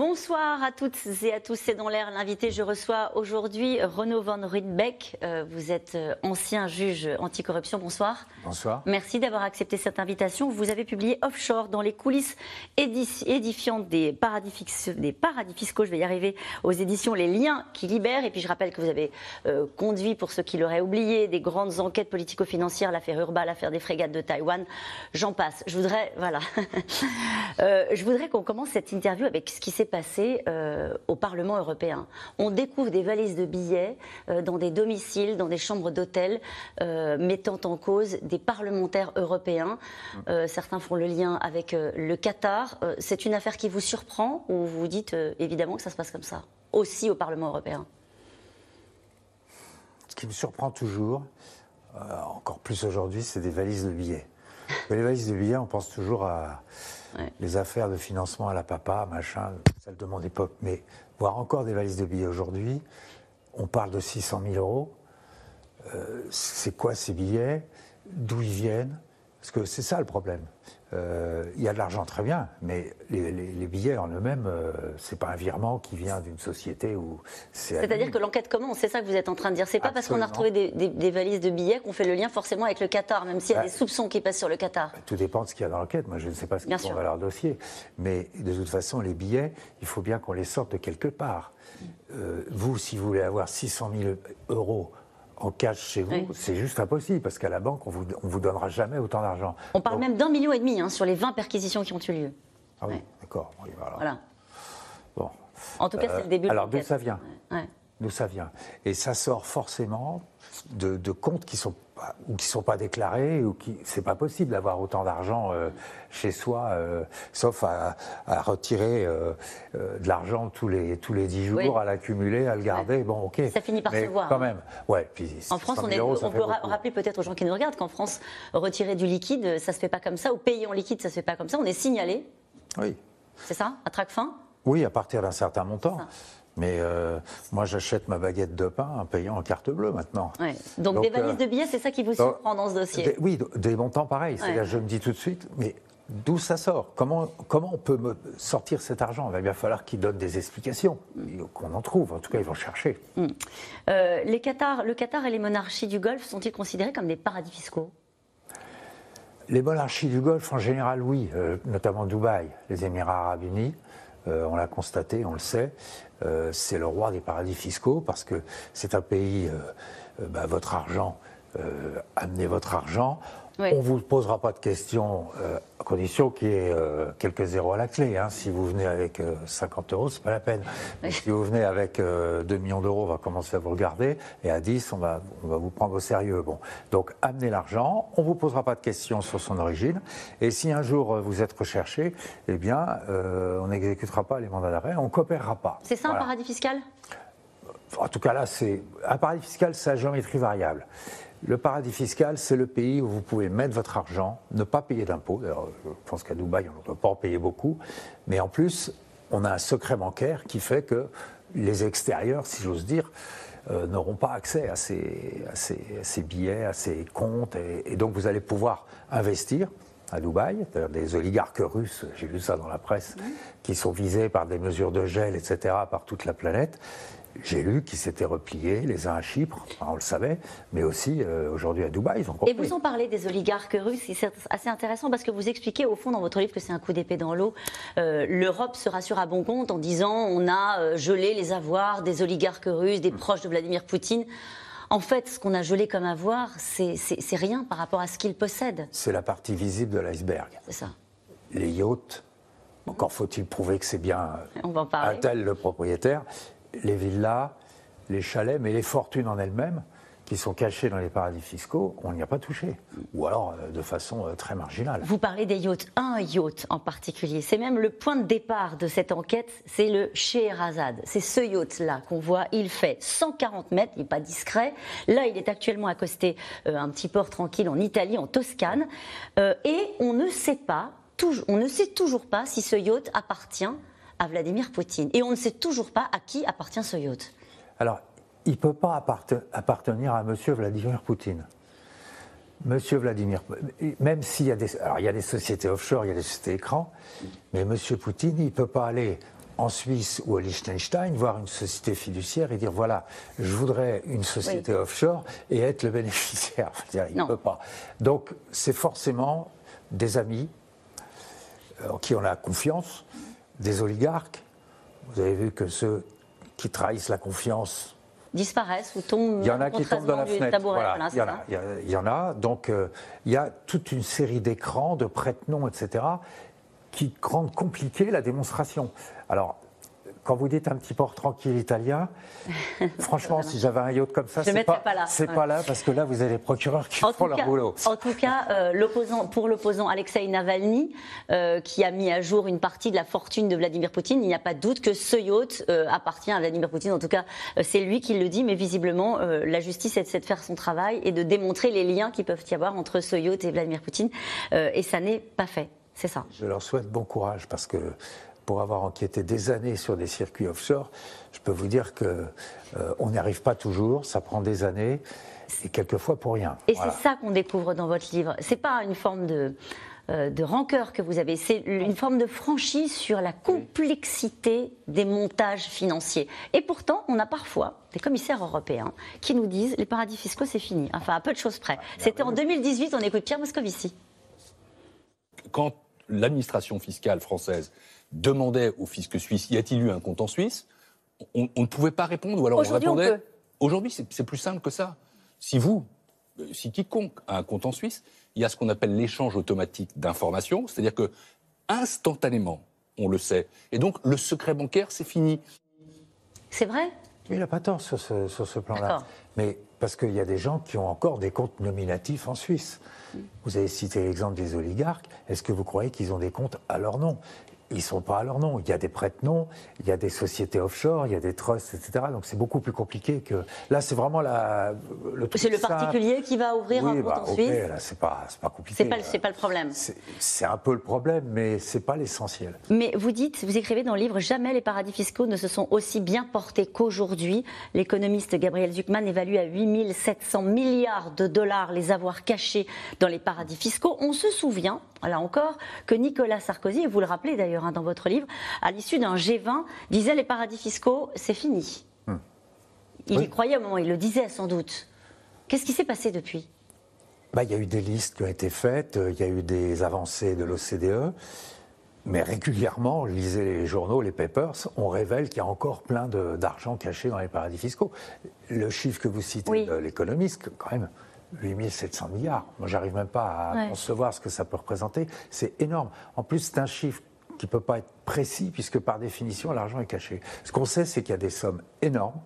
Bonsoir à toutes et à tous, c'est dans l'air l'invité. Je reçois aujourd'hui Renaud Van Ruydbeck. Euh, vous êtes euh, ancien juge anticorruption. Bonsoir. Bonsoir. Merci d'avoir accepté cette invitation. Vous avez publié Offshore dans les coulisses édifiantes des paradis, des paradis fiscaux. Je vais y arriver aux éditions Les Liens qui libèrent. Et puis je rappelle que vous avez euh, conduit, pour ceux qui l'auraient oublié, des grandes enquêtes politico-financières, l'affaire Urba, l'affaire des frégates de Taïwan. J'en passe. Je voudrais, voilà, je voudrais qu'on commence cette interview avec ce qui s'est passé euh, au Parlement européen. On découvre des valises de billets euh, dans des domiciles, dans des chambres d'hôtel, euh, mettant en cause des parlementaires européens. certains font le lien avec le Qatar. C'est une affaire qui vous surprend ou vous dites évidemment que ça se passe comme ça, aussi au Parlement européen? Ce qui me surprend toujours, encore plus aujourd'hui, c'est des valises de billets. les valises de billets, on pense toujours à les affaires de financement à la papa, machin, celle de mon époque. Mais voir encore des valises de billets aujourd'hui, on parle de 600 000 euros. Euh, c'est quoi ces billets? D'où ils viennent? Parce que c'est ça le problème. Euh, il y a de l'argent très bien, mais les, billets en eux-mêmes, euh, c'est pas un virement qui vient d'une société où c'est. C'est-à-dire que l'enquête commence, c'est ça que vous êtes en train de dire. C'est pas parce qu'on a retrouvé des, valises de billets qu'on fait le lien forcément avec le Qatar, même s'il y a bah, des soupçons qui passent sur le Qatar. Bah, tout dépend de ce qu'il y a dans l'enquête. Moi, je ne sais pas ce qu'ils font dans leur dossier, mais de toute façon, les billets, il faut bien qu'on les sorte de quelque part. Euh, vous, si vous voulez avoir 600 000 euros en cash chez vous, c'est juste impossible, parce qu'à la banque, on vous, vous donnera jamais autant d'argent. On parle même d'un million et demi hein, sur les 20 perquisitions qui ont eu lieu. Ah oui, d'accord. voilà. Bon. En tout cas, c'est le début. Alors, d'où ça vient? D'où ça vient? Et ça sort forcément de, comptes qui sont ou qui sont pas déclarés ou qui c'est pas possible d'avoir autant d'argent euh, chez soi, euh, sauf à, retirer euh, de l'argent tous les tous les dix jours, à l'accumuler, à le garder. Bon, ok. Ça finit par se voir. Quand même, ouais. Puis en France, on, est, on peut rappeler peut-être aux gens qui nous regardent qu'en France, retirer du liquide, ça se fait pas comme ça, ou payer en liquide, ça se fait pas comme ça. On est signalé. Oui. C'est ça, à traque fin? Oui, à partir d'un certain montant. Mais euh, moi, j'achète ma baguette de pain en payant en carte bleue maintenant. Donc, des valises de billets, c'est ça qui vous surprend dans ce dossier Oui, des montants pareils. C'est-à-dire, je me dis tout de suite, mais d'où ça sort? Comment, comment on peut me sortir cet argent? Il va bien falloir qu'ils donnent des explications, qu'on en trouve. En tout cas, ils vont chercher. Hmm. Euh, les Qatar, le Qatar et les monarchies du Golfe sont-ils considérés comme des paradis fiscaux? Les monarchies du Golfe, en général, oui, euh, notamment Dubaï, les Émirats arabes unis. On l'a constaté, on le sait. Euh, c'est le roi des paradis fiscaux parce que c'est un pays, euh, euh, bah, votre argent, amenez votre argent. On ne vous posera pas de questions, à condition qu'il y ait quelques zéros à la clé. Hein. Si vous venez avec 50 euros, c'est pas la peine. Si vous venez avec 2 millions d'euros, on va commencer à vous regarder. Et à 10, on va, on va vous prendre au sérieux. Bon. Donc, amenez l'argent. On ne vous posera pas de questions sur son origine. Et si un jour vous êtes recherché, eh bien, on n'exécutera pas les mandats d'arrêt. On coopérera pas. C'est ça un paradis fiscal? En tout cas là, c'est un paradis fiscal, c'est à géométrie variable. Le paradis fiscal, c'est le pays où vous pouvez mettre votre argent, ne pas payer d'impôts. Je pense qu'à Dubaï, on ne doit pas en payer beaucoup. Mais en plus, on a un secret bancaire qui fait que les extérieurs, si j'ose dire, euh, n'auront pas accès à ces, billets, à ces comptes. Et, donc, vous allez pouvoir investir à Dubaï, des oligarques russes, j'ai lu ça dans la presse, qui sont visés par des mesures de gel, etc., par toute la planète. J'ai lu qu'ils s'étaient repliés, les uns à Chypre, on le savait, mais aussi euh, aujourd'hui à Dubaï, ils ont compris. Et vous en parlez des oligarques russes, c'est assez intéressant parce que vous expliquez au fond dans votre livre que c'est un coup d'épée dans l'eau. Euh, L'Europe se rassure à bon compte en disant on a euh, gelé les avoirs des oligarques russes, des proches de Vladimir Poutine. En fait, ce qu'on a gelé comme avoir, c'est rien par rapport à ce qu'ils possèdent. C'est la partie visible de l'iceberg. C'est ça. Les yachts, encore faut-il prouver que c'est bien un tel le propriétaire les villas, les chalets, mais les fortunes en elles-mêmes, qui sont cachées dans les paradis fiscaux, on n'y a pas touché. Ou alors euh, de façon euh, très marginale. Vous parlez des yachts, un yacht en particulier. C'est même le point de départ de cette enquête, c'est le Scheherazade. C'est ce yacht-là qu'on voit, il fait 140 mètres, il n'est pas discret. Là, il est actuellement accosté euh, un petit port tranquille en Italie, en Toscane. et on ne sait pas, on ne sait toujours pas si ce yacht appartient à Vladimir Poutine. Et on ne sait toujours pas à qui appartient ce yacht. Alors, il ne peut pas appartenir à M. Vladimir Poutine. Monsieur Vladimir, même s'il y a des, alors il y a des sociétés offshore, il y a des sociétés écrans, mais Monsieur Poutine, il ne peut pas aller en Suisse ou à Liechtenstein voir une société fiduciaire et dire voilà, je voudrais une société offshore et être le bénéficiaire. il ne peut pas. Donc c'est forcément des amis en qui on a confiance, des oligarques. Vous avez vu que ceux qui trahissent la confiance disparaissent ou tombent Il y en a qui tombent dans la fenêtre. il, y en a, il, y en a, Donc euh, il y a toute une série d'écrans, de prête-noms, etc., qui rendent compliquée la démonstration. Alors, quand vous dites un petit port tranquille italien, franchement, si j'avais un yacht comme ça, c'est pas, pas, là. C'est pas là parce que là, vous avez les procureurs qui font leur boulot. En tout cas, euh, pour l'opposant Alexei Navalny, euh, qui a mis à jour une partie de la fortune de Vladimir Poutine, il n'y a pas de doute que ce yacht euh, appartient à Vladimir Poutine. En tout cas, c'est lui qui le dit, mais visiblement, la justice essaie de faire son travail et de démontrer les liens qui peuvent y avoir entre ce yacht et Vladimir Poutine, et ça n'est pas fait. C'est ça. Je leur souhaite bon courage parce que pour avoir enquêté des années sur des circuits offshore, je peux vous dire que euh, on n'y arrive pas toujours, ça prend des années et quelquefois pour rien. Et c'est ça qu'on découvre dans votre livre. C'est pas une forme de euh, de rancœur que vous avez, c'est une forme de franchise sur la complexité des montages financiers. Et pourtant, on a parfois des commissaires européens qui nous disent les paradis fiscaux, c'est fini. Enfin, à peu de choses près. Ah, C'était en 2018, on écoute Pierre Moscovici. Quand l'administration fiscale française demandait au fisc suisse y a-t-il eu un compte en Suisse? On, ne pouvait pas répondre ou alors on répondait. Aujourd'hui, c'est plus simple que ça. Si vous, euh, si quiconque a un compte en Suisse, il y a ce qu'on appelle l'échange automatique d'informations, c'est-à-dire que instantanément, on le sait. Et donc, le secret bancaire, c'est fini. C'est vrai? Il n'a pas tort sur ce, sur ce plan-là. Mais parce qu'il y a des gens qui ont encore des comptes nominatifs en Suisse. Vous avez cité l'exemple des oligarques. Est-ce que vous croyez qu'ils ont des comptes à leur nom? Ils ne sont pas à leur nom. Il y a des prête-noms, il y a des sociétés offshore, il y a des trusts, etc. Donc c'est beaucoup plus compliqué que. Là, c'est vraiment la, le C'est le particulier qui va ouvrir un compte bah, en Suisse C'est pas, pas compliqué. C'est pas, pas le problème. C'est un peu le problème, mais c'est pas l'essentiel. Mais vous dites, vous écrivez dans le livre Jamais les paradis fiscaux ne se sont aussi bien portés qu'aujourd'hui. L'économiste Gabriel Zuckman évalue à 8700 milliards de dollars les avoirs cachés dans les paradis fiscaux. On se souvient, là encore, que Nicolas Sarkozy, et vous le rappelez d'ailleurs, Hein, dans votre livre, à l'issue d'un G20, disait les paradis fiscaux, c'est fini. Hmm. Il y croyait au moment, il le disait sans doute. Qu'est-ce qui s'est passé depuis? Bah, Il y a eu des listes qui ont été faites, euh, il y a eu des avancées de l'OCDE, mais régulièrement, lisez les journaux, les papers, on révèle qu'il y a encore plein d'argent caché dans les paradis fiscaux. Le chiffre que vous citez de l'économiste, quand même, 8700 milliards. Moi, j'arrive même pas à concevoir ce que ça peut représenter. C'est énorme. En plus, c'est un chiffre qui ne peut pas être précis, puisque par définition, l'argent est caché. Ce qu'on sait, c'est qu'il y a des sommes énormes.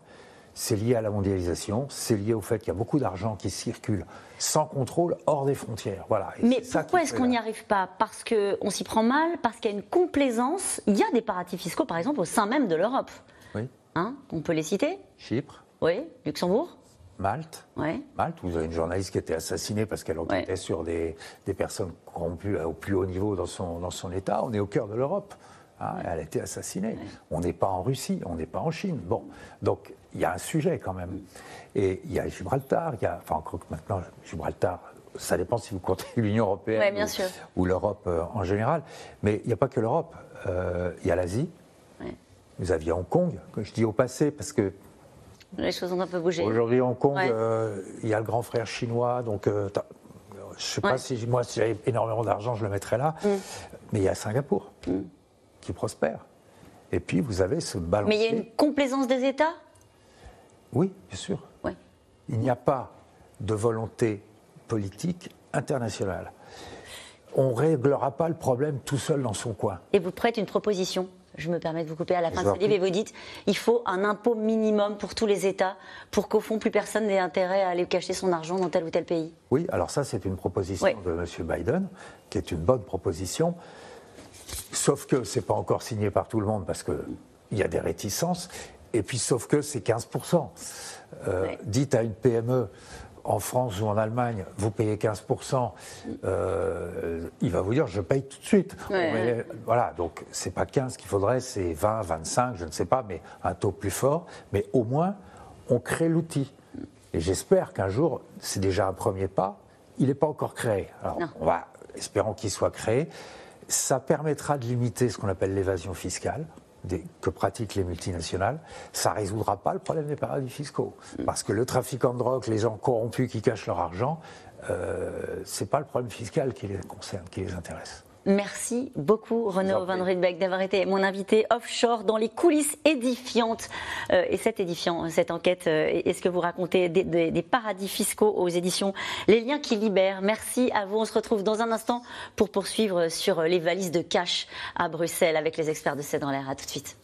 C'est lié à la mondialisation, c'est lié au fait qu'il y a beaucoup d'argent qui circule sans contrôle hors des frontières. Voilà. Mais pourquoi est-ce qu'on n'y arrive pas? Parce qu'on s'y prend mal, parce qu'il y a une complaisance. Il y a des paradis fiscaux, par exemple, au sein même de l'Europe. Oui. Hein on peut les citer? Chypre. Oui. Luxembourg Malte. Malte, vous avez une journaliste qui a été assassinée parce qu'elle enquêtait sur des, personnes corrompues au plus haut niveau dans son, dans son État. On est au cœur de l'Europe. Hein, elle a été assassinée. On n'est pas en Russie, on n'est pas en Chine. Bon, donc il y a un sujet quand même. Et il y a Gibraltar, il y a, enfin encore que maintenant, Gibraltar, ça dépend si vous comptez l'Union européenne ou, l'Europe euh, en général. Mais il n'y a pas que l'Europe. Euh, il y a l'Asie. Vous aviez Hong Kong, que je dis au passé parce que les choses ont un peu bougé. Aujourd'hui, Hong Kong, euh, il y a le grand frère chinois, donc euh, je ne sais pas si moi, si j'avais énormément d'argent, je le mettrais là. Mm. Mais il y a Singapour mm. qui prospère. Et puis, vous avez ce balancier. Mais il y a une complaisance des États? Oui, bien sûr. Il n'y a pas de volonté politique internationale. On ne réglera pas le problème tout seul dans son coin. Et vous prêtez une proposition? Je me permets de vous couper à la fin de ce livre, et vous dites il faut un impôt minimum pour tous les États pour qu'au fond plus personne n'ait intérêt à aller cacher son argent dans tel ou tel pays. Oui, alors ça c'est une proposition de M. Biden, qui est une bonne proposition, sauf que ce n'est pas encore signé par tout le monde parce qu'il y a des réticences, et puis sauf que c'est 15%. Euh, dites à une PME, en France ou en Allemagne, vous payez 15%, euh, il va vous dire je paye tout de suite. voilà, donc c'est pas 15 qu'il faudrait, c'est 20, 25, je ne sais pas, mais un taux plus fort. Mais au moins, on crée l'outil. Et j'espère qu'un jour, c'est déjà un premier pas. Il n'est pas encore créé. Alors, on va, espérons qu'il soit créé. Ça permettra de limiter ce qu'on appelle l'évasion fiscale que pratiquent les multinationales, ça ne résoudra pas le problème des paradis fiscaux. Parce que le trafiquant de drogue, les gens corrompus qui cachent leur argent, euh, ce n'est pas le problème fiscal qui les concerne, qui les intéresse. Merci beaucoup, Renaud Van Rydbeck, d'avoir été mon invité offshore dans les coulisses édifiantes. Euh, et c'est édifiant, cette enquête, euh, est ce que vous racontez des, paradis fiscaux aux éditions Les liens qui libèrent. Merci à vous. On se retrouve dans un instant pour poursuivre sur les valises de cash à Bruxelles avec les experts de C'est dans l'air. À tout de suite.